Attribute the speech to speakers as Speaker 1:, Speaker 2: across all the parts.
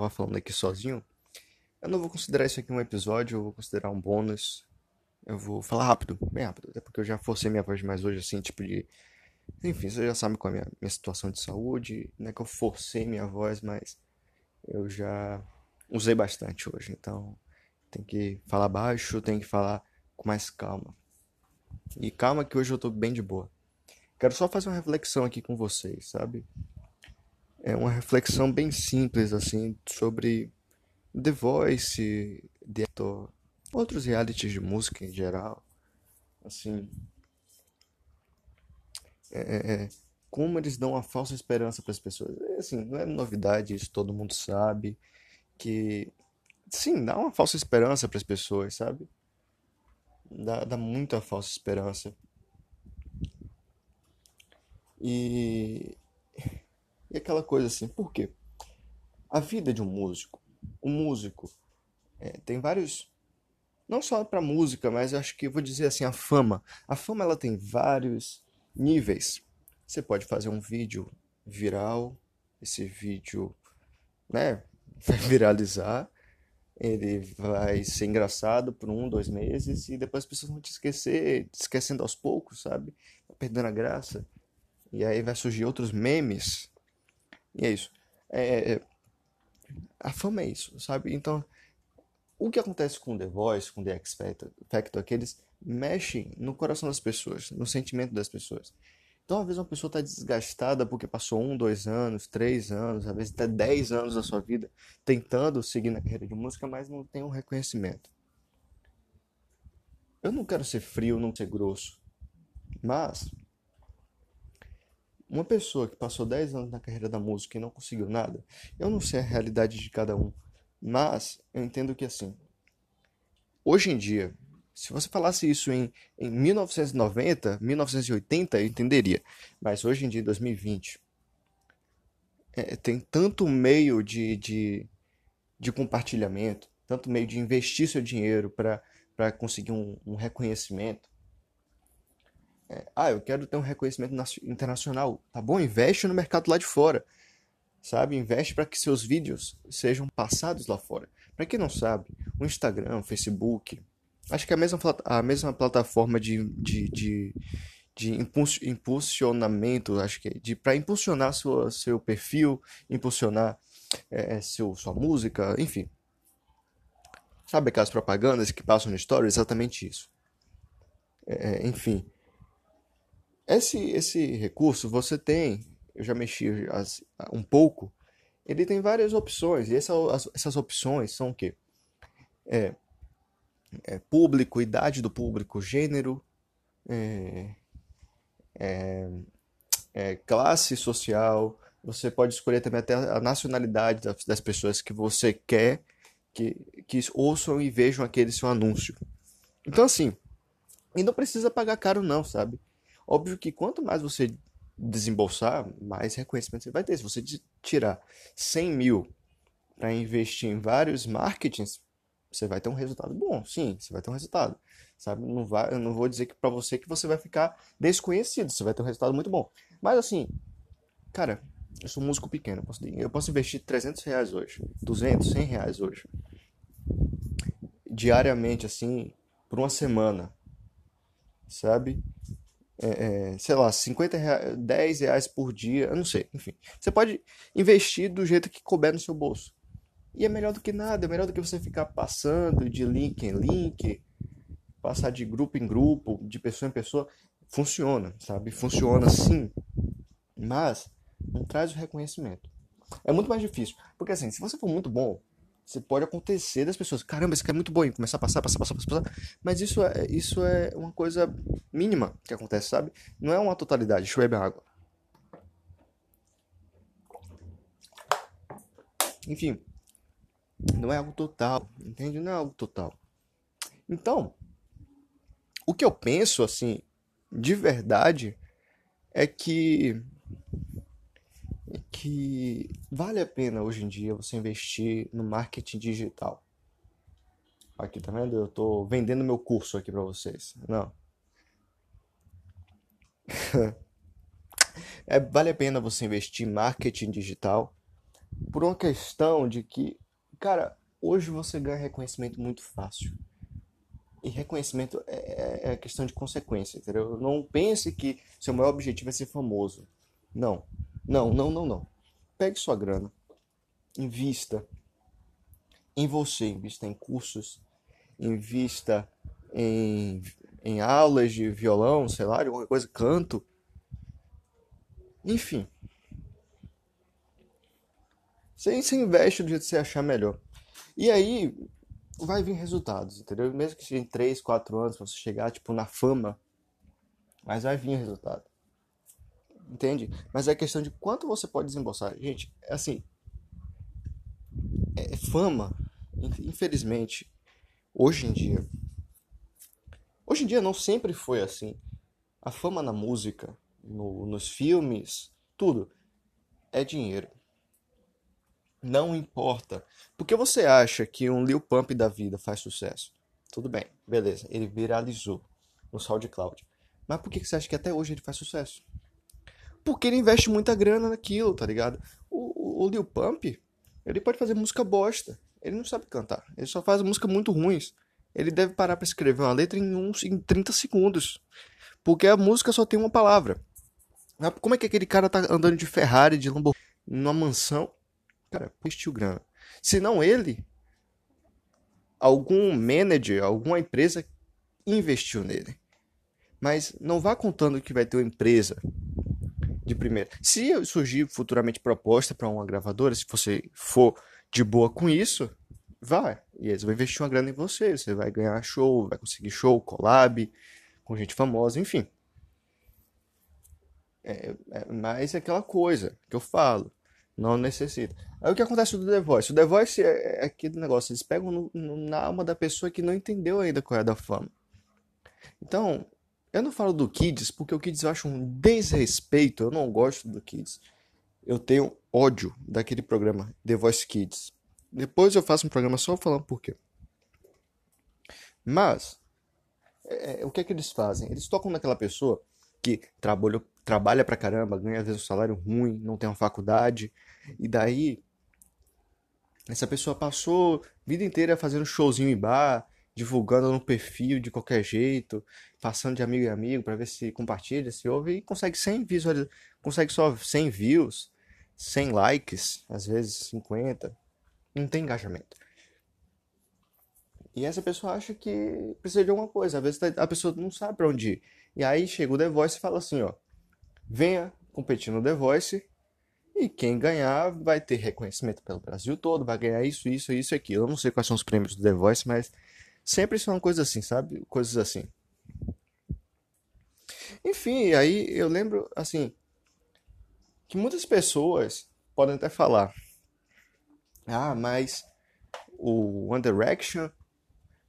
Speaker 1: É... eu tava falando aqui sozinho. Eu não vou considerar isso aqui um episódio, eu vou considerar um bônus. Eu vou falar rápido, bem rápido, até porque eu já forcei minha voz mais hoje, assim, tipo de. Enfim, você já sabe qual é a minha, minha situação de saúde. Não é que eu forcei minha voz, mas eu já usei bastante hoje, então tem que falar baixo, tem que falar com mais calma. E calma que hoje eu tô bem de boa. Quero só fazer uma reflexão aqui com vocês, sabe? É uma reflexão bem simples, assim, sobre The Voice, The Actor, outros realities de música em geral. Assim, é, é, é como eles dão uma falsa esperança para as pessoas. É, assim, não é novidade, isso todo mundo sabe. Que, sim, dá uma falsa esperança para as pessoas, sabe? Dá, dá muita falsa esperança. E, e aquela coisa assim, por quê? A vida de um músico, o um músico é, tem vários, não só para música, mas eu acho que eu vou dizer assim, a fama. A fama ela tem vários níveis. Você pode fazer um vídeo viral, esse vídeo, né, vai viralizar, ele vai ser engraçado por um, dois meses e depois as pessoas vão te esquecer, te esquecendo aos poucos, sabe? Tá perdendo a graça. E aí vai surgir outros memes. E é isso. É, é, a fama é isso, sabe? Então, o que acontece com The Voice, com The X Factor, é eles mexem no coração das pessoas, no sentimento das pessoas. Então, às vezes, uma pessoa está desgastada porque passou um, dois anos, três anos, às vezes até dez anos da sua vida tentando seguir na carreira de música, mas não tem um reconhecimento. Eu não quero ser frio, não ser grosso, mas uma pessoa que passou 10 anos na carreira da música e não conseguiu nada, eu não sei a realidade de cada um, mas eu entendo que assim, hoje em dia, se você falasse isso em, em 1990, 1980, eu entenderia. Mas hoje em dia, 2020, é, tem tanto meio de, de, de compartilhamento, tanto meio de investir seu dinheiro para conseguir um, um reconhecimento, é, ah, eu quero ter um reconhecimento internacional. Tá bom? Investe no mercado lá de fora. Sabe? Investe para que seus vídeos sejam passados lá fora. Para quem não sabe, o Instagram, o Facebook, acho que é a mesma, a mesma plataforma de, de, de, de impulsionamento, acho que é, de para impulsionar sua, seu perfil, impulsionar é, é, seu, sua música, enfim. Sabe aquelas propagandas que passam no story? Exatamente isso. É, é enfim. Esse, esse recurso você tem, eu já mexi um pouco, ele tem várias opções, e essas, essas opções são o quê? É, é público, idade do público, gênero, é, é, é, classe social, você pode escolher também até a nacionalidade das, das pessoas que você quer que, que ouçam e vejam aquele seu anúncio. Então, assim, e não precisa pagar caro não, sabe? Óbvio que quanto mais você desembolsar, mais reconhecimento você vai ter. Se você tirar 100 mil para investir em vários marketings, você vai ter um resultado bom. Sim, você vai ter um resultado. Sabe? Não vai, eu não vou dizer que para você que você vai ficar desconhecido. Você vai ter um resultado muito bom. Mas assim, cara, eu sou um músico pequeno. Eu posso, eu posso investir 300 reais hoje, 200, 100 reais hoje. Diariamente, assim, por uma semana. Sabe? É, é, sei lá, 50 reais, 10 reais por dia, eu não sei, enfim. Você pode investir do jeito que couber no seu bolso. E é melhor do que nada, é melhor do que você ficar passando de link em link, passar de grupo em grupo, de pessoa em pessoa. Funciona, sabe? Funciona sim, mas não traz o reconhecimento. É muito mais difícil, porque assim, se você for muito bom, você pode acontecer das pessoas, caramba, esse cara é muito bom, e começar a passar, passar, passar, passar, passar. Mas isso é, isso é uma coisa mínima que acontece, sabe? Não é uma totalidade. Deixa eu beber água. Enfim, não é algo total, entende? Não é algo total. Então, o que eu penso, assim, de verdade, é que que vale a pena hoje em dia você investir no marketing digital. Aqui, tá vendo? Eu tô vendendo meu curso aqui para vocês. Não. É, vale a pena você investir em marketing digital por uma questão de que, cara, hoje você ganha reconhecimento muito fácil. E reconhecimento é, é, é questão de consequência, entendeu? Não pense que seu maior objetivo é ser famoso. Não. Não, não, não, não. Pegue sua grana, invista em você, invista em cursos, invista em, em aulas de violão, sei lá, alguma coisa, canto. Enfim. Você, você investe do jeito que você achar melhor. E aí vai vir resultados, entendeu? Mesmo que seja em 3, 4 anos você chegar, tipo, na fama, mas vai vir resultado. Entende? Mas é questão de quanto você pode desembolsar. Gente, é assim, é, fama, infelizmente, hoje em dia, hoje em dia não sempre foi assim. A fama na música, no, nos filmes, tudo é dinheiro. Não importa. Porque você acha que um Lil Pump da vida faz sucesso? Tudo bem, beleza. Ele viralizou no SoundCloud. Mas por que você acha que até hoje ele faz sucesso? Porque ele investe muita grana naquilo, tá ligado? O, o, o Lil Pump, ele pode fazer música bosta. Ele não sabe cantar. Ele só faz música muito ruins. Ele deve parar para escrever uma letra em, uns, em 30 segundos. Porque a música só tem uma palavra. Como é que aquele cara tá andando de Ferrari, de Lamborghini, numa mansão? Cara, investiu grana. Se não ele, algum manager, alguma empresa investiu nele. Mas não vá contando que vai ter uma empresa de primeira. Se surgir futuramente proposta para uma gravadora, se você for de boa com isso, vai. E eles vão investir uma grana em você. Você vai ganhar show, vai conseguir show, collab, com gente famosa, enfim. É, é mais aquela coisa que eu falo. Não necessita. Aí o que acontece do The Voice? O The Voice é, é aquele negócio, eles pegam no, no, na alma da pessoa que não entendeu ainda qual é da fama. Então, eu não falo do Kids porque o Kids eu acho um desrespeito. Eu não gosto do Kids. Eu tenho ódio daquele programa The Voice Kids. Depois eu faço um programa só falando por quê. Mas, é, é, o que é que eles fazem? Eles tocam naquela pessoa que trabalha, trabalha pra caramba, ganha às vezes um salário ruim, não tem uma faculdade, e daí essa pessoa passou vida inteira fazendo showzinho em bar, divulgando no perfil de qualquer jeito, passando de amigo em amigo para ver se compartilha, se ouve e consegue 100 visualiz... consegue só 100 views, 100 likes, às vezes 50. Não tem engajamento. E essa pessoa acha que precisa de alguma coisa, às vezes a pessoa não sabe para onde ir. E aí chega o The Voice e fala assim, ó: "Venha competir no The Voice e quem ganhar vai ter reconhecimento pelo Brasil todo, vai ganhar isso, isso, isso e aquilo. Eu não sei quais são os prêmios do The Voice, mas Sempre são coisas assim, sabe? Coisas assim. Enfim, aí eu lembro, assim, que muitas pessoas podem até falar: ah, mas o One Direction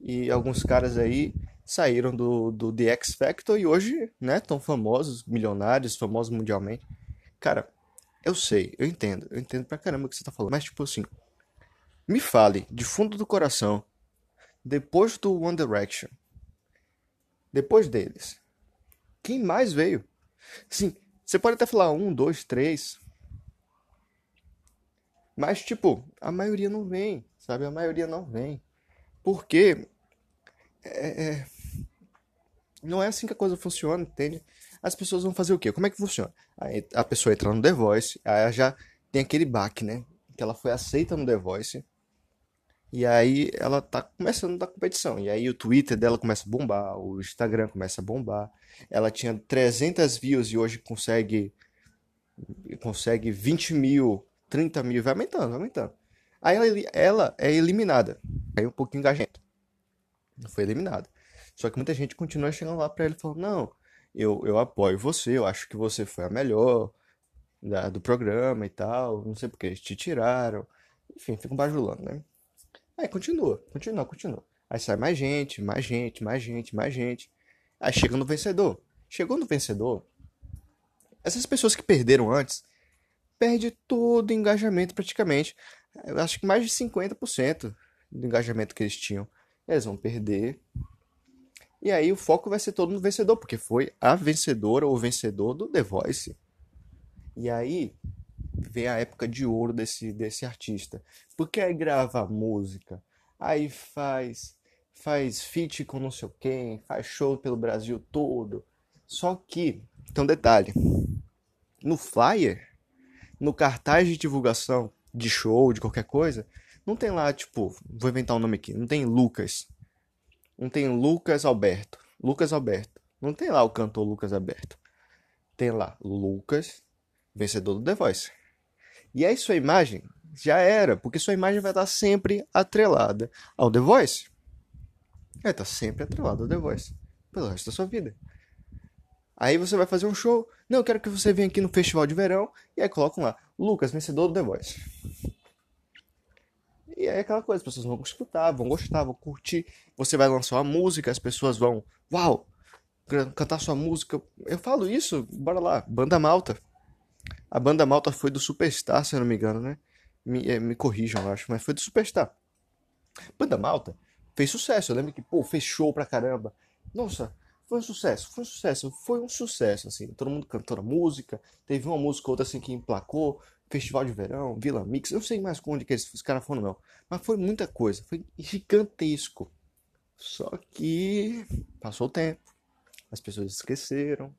Speaker 1: e alguns caras aí saíram do, do The X Factor e hoje, né, tão famosos, milionários, famosos mundialmente. Cara, eu sei, eu entendo, eu entendo pra caramba o que você tá falando, mas tipo assim, me fale de fundo do coração depois do One Direction, depois deles, quem mais veio? Sim, você pode até falar um, dois, três, mas tipo, a maioria não vem, sabe? A maioria não vem, porque é, é, não é assim que a coisa funciona, entende? As pessoas vão fazer o quê? Como é que funciona? Aí a pessoa entra no The Voice, aí já tem aquele baque, né? Que ela foi aceita no The Voice, e aí ela tá começando a competição. E aí o Twitter dela começa a bombar, o Instagram começa a bombar. Ela tinha 300 views e hoje consegue consegue 20 mil, 30 mil, vai aumentando, vai aumentando. Aí ela, ela é eliminada. Aí um pouquinho engajamento. Foi eliminada. Só que muita gente continua chegando lá pra ele falando, não, eu, eu apoio você, eu acho que você foi a melhor da, do programa e tal. Não sei porque eles te tiraram. Enfim, ficam bajulando, né? Aí continua, continua, continua. Aí sai mais gente, mais gente, mais gente, mais gente. Aí chega no vencedor. Chegou no vencedor, essas pessoas que perderam antes, perde todo o engajamento praticamente. Eu acho que mais de 50% do engajamento que eles tinham. Eles vão perder. E aí o foco vai ser todo no vencedor, porque foi a vencedora ou vencedor do The Voice. E aí vem a época de ouro desse, desse artista. Porque aí grava música, aí faz faz feat com não sei quem, faz show pelo Brasil todo. Só que, um detalhe. No flyer, no cartaz de divulgação de show, de qualquer coisa, não tem lá, tipo, vou inventar um nome aqui, não tem Lucas. Não tem Lucas Alberto. Lucas Alberto. Não tem lá o cantor Lucas Alberto. Tem lá Lucas, vencedor do The Voice. E aí sua imagem já era, porque sua imagem vai estar sempre atrelada ao The Voice. Vai estar sempre atrelada ao The Voice. Pelo resto da sua vida. Aí você vai fazer um show. Não, eu quero que você venha aqui no festival de verão. E aí colocam lá, Lucas, vencedor do The Voice. E é aquela coisa, as pessoas vão escutar, vão gostar, vão curtir. Você vai lançar uma música, as pessoas vão, uau, cantar sua música. Eu falo isso, bora lá, Banda Malta. A Banda Malta foi do Superstar, se eu não me engano, né? Me, é, me corrijam, eu acho, mas foi do Superstar. Banda Malta fez sucesso. Eu lembro que, pô, fez show pra caramba. Nossa, foi um sucesso, foi um sucesso, foi um sucesso, assim. Todo mundo cantou a música, teve uma música ou outra assim que emplacou, Festival de Verão, Vila Mix, eu não sei mais onde que esses caras foram não, mas foi muita coisa, foi gigantesco. Só que passou o tempo, as pessoas esqueceram,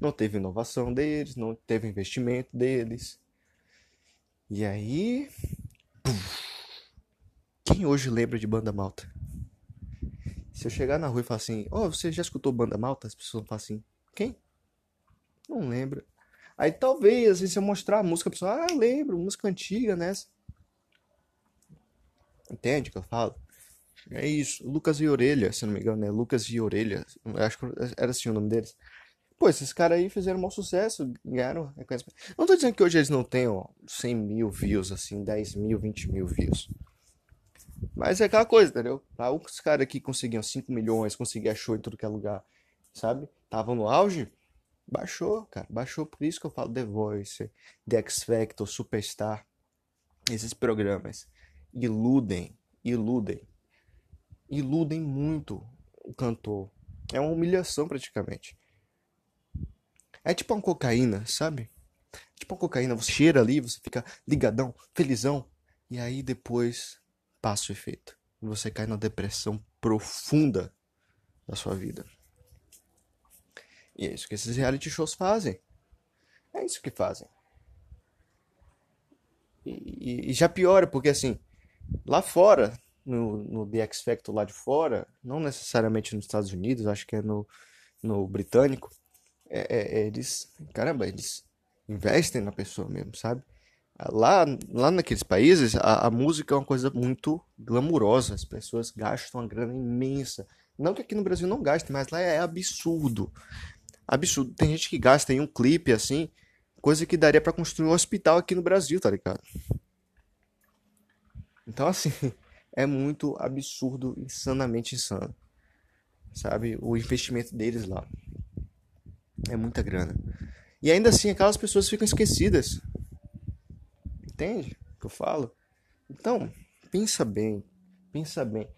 Speaker 1: não teve inovação deles, não teve investimento deles. E aí, quem hoje lembra de Banda Malta? Se eu chegar na rua e falar assim, ó, oh, você já escutou Banda Malta? As pessoas vão falar assim, quem? Não lembra. Aí talvez, assim, se eu mostrar a música, a pessoa, ah, lembro, música antiga nessa. Entende o que eu falo? É isso. Lucas e Orelha, se não me engano, né? Lucas e Orelha. Acho que era assim o nome deles. Pô, esses caras aí fizeram um sucesso, ganharam reconhecimento. Não tô dizendo que hoje eles não tenham 100 mil views, assim, 10 mil, 20 mil views. Mas é aquela coisa, entendeu? Tá, os caras que conseguiam 5 milhões, conseguiam show em tudo que é lugar, sabe? Estavam no auge, baixou, cara. Baixou, por isso que eu falo The Voice, The X Factor, Superstar. Esses programas iludem, iludem, iludem muito o cantor. É uma humilhação praticamente. É tipo uma cocaína, sabe? Tipo uma cocaína, você cheira ali, você fica ligadão, felizão, e aí depois passa o efeito. Você cai na depressão profunda da sua vida. E é isso que esses reality shows fazem. É isso que fazem. E, e já piora, porque assim, lá fora, no, no The X Factor lá de fora, não necessariamente nos Estados Unidos, acho que é no, no britânico, é, é, é eles, caramba, eles investem na pessoa mesmo, sabe? Lá, lá naqueles países, a, a, música é uma coisa muito glamurosa. As pessoas gastam uma grana imensa. Não que aqui no Brasil não gaste, mas lá é absurdo. Absurdo. Tem gente que gasta em um clipe assim, coisa que daria para construir um hospital aqui no Brasil, tá ligado? Então, assim, é muito absurdo, insanamente insano. Sabe? O investimento deles lá. É muita grana. E ainda assim, aquelas pessoas ficam esquecidas. Entende o que eu falo? Então, pensa bem, pensa bem.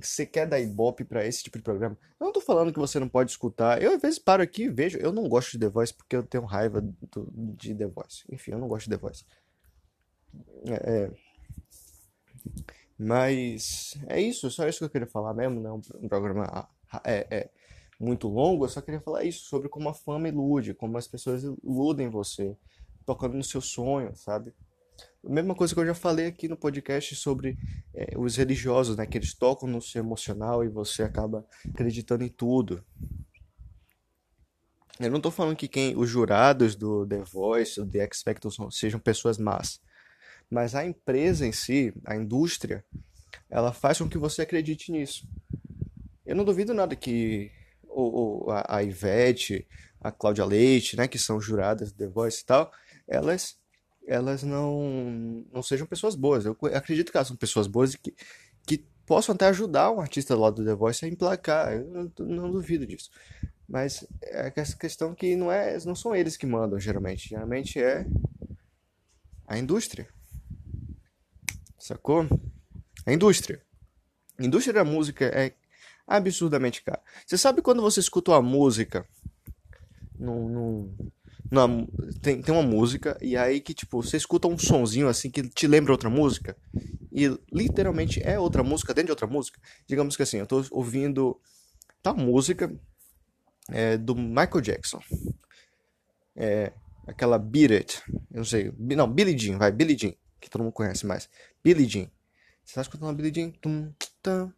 Speaker 1: Você quer dar ibope para esse tipo de programa? Eu não tô falando que você não pode escutar. Eu às vezes paro aqui e vejo. Eu não gosto de The Voice porque eu tenho raiva do, de The Voice. Enfim, eu não gosto de The Voice. É, é... Mas é isso, só isso que eu queria falar mesmo, né? Um, programa é, é, muito longo, eu só queria falar isso sobre como a fama ilude, como as pessoas iludem você, tocando no seu sonho, sabe? A mesma coisa que eu já falei aqui no podcast sobre é, os religiosos, né? Que eles tocam no seu emocional e você acaba acreditando em tudo. Eu não estou falando que quem os jurados do The Voice, do The X Factor sejam pessoas más, mas a empresa em si, a indústria, ela faz com que você acredite nisso. Eu não duvido nada que o, o a, Ivete, a Cláudia Leite, né, que são juradas do The Voice e tal, elas elas não, não sejam pessoas boas. Eu acredito que elas são pessoas boas e que, que possam até ajudar um artista lá do The Voice a emplacar. Eu não, não duvido disso. Mas é essa questão que não, é, não são eles que mandam, geralmente. Geralmente é a indústria. Sacou? A indústria. A indústria da música é absurdamente cara. Você sabe quando você escuta uma música num, num na, tem, tem uma música e aí que, tipo, você escuta um sonzinho assim que te lembra outra música e literalmente é outra música dentro de outra música. Digamos que assim, eu tô ouvindo tal música é, do Michael Jackson. É, aquela Beat It, eu não sei, não, Billie Jean, vai, Billie Jean, que todo mundo conhece mais. Billie Jean. Você tá escutando a Billie Jean? Tum, tum,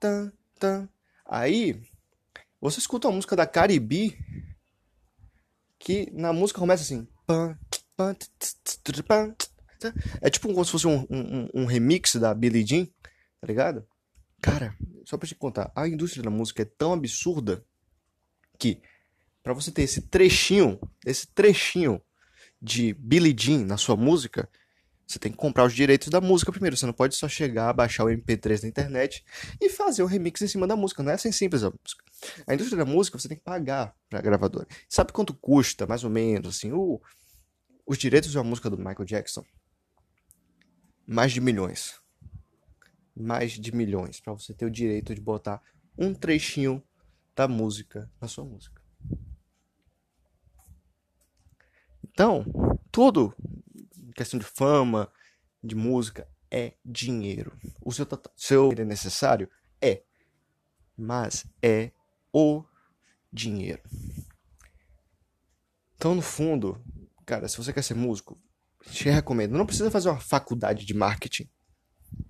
Speaker 1: tum, tum. Aí, você escuta uma música da Caribe que na música começa assim. É tipo como se fosse um, um, um remix da Billie Jean, tá ligado? Cara, só pra te contar, a indústria da música é tão absurda que para você ter esse trechinho, esse trechinho de Billie Jean na sua música, você tem que comprar os direitos da música primeiro. Você não pode só chegar, baixar o MP3 na internet e fazer o remix em cima da música. Não é assim simples a música. A indústria da música você tem que pagar pra gravadora. Sabe quanto custa, mais ou menos, assim, o, os direitos de uma música do Michael Jackson? Mais de milhões. Mais de milhões. para você ter o direito de botar um trechinho da música na sua música. Então, tudo questão de fama, de música, é dinheiro. O seu, seu é necessário? É. Mas é o dinheiro. Então, no fundo, cara, se você quer ser músico, te recomendo. Não precisa fazer uma faculdade de marketing.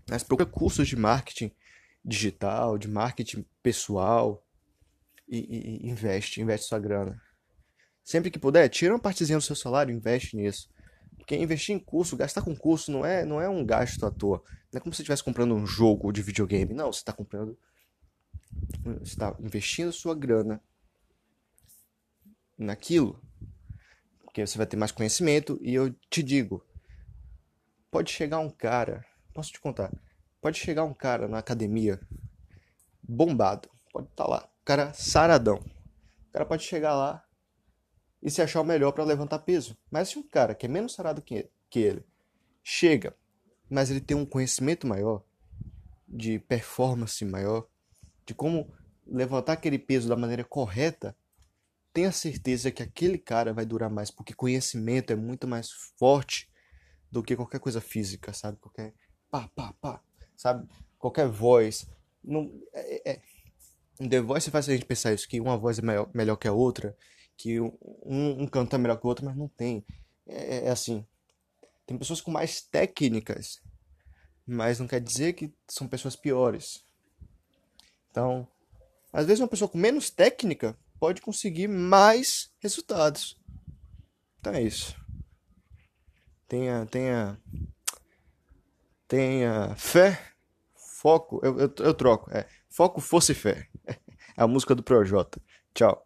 Speaker 1: Mas procura cursos de marketing digital, de marketing pessoal e, e, e investe, investe sua grana. Sempre que puder, tira uma partezinha do seu salário e investe nisso. Porque investir em curso, gastar com curso não é, não é um gasto à toa. Não é como se você estivesse comprando um jogo de videogame. Não, você está comprando. Você está investindo sua grana naquilo. Porque você vai ter mais conhecimento. E eu te digo: pode chegar um cara. Posso te contar? Pode chegar um cara na academia bombado. Pode estar tá lá. cara saradão. O cara pode chegar lá e se achar o melhor para levantar peso. Mas se um cara que é menos sarado que ele chega, mas ele tem um conhecimento maior, de performance maior, de como levantar aquele peso da maneira correta, tenha certeza que aquele cara vai durar mais, porque conhecimento é muito mais forte do que qualquer coisa física, sabe? Qualquer pá, pá, pá, sabe? Qualquer voz. Não, é, é, The Voice faz a gente pensar isso, que uma voz é melhor, melhor que a outra, que um, um canta melhor que o outro, mas não tem. É, é, é, assim. Tem pessoas com mais técnicas, mas não quer dizer que são pessoas piores. Então, às vezes uma pessoa com menos técnica pode conseguir mais resultados. Então é isso. Tenha, tenha, tenha fé, foco. Eu, eu, eu troco. É foco, força e fé. É a música do Projota. Tchau.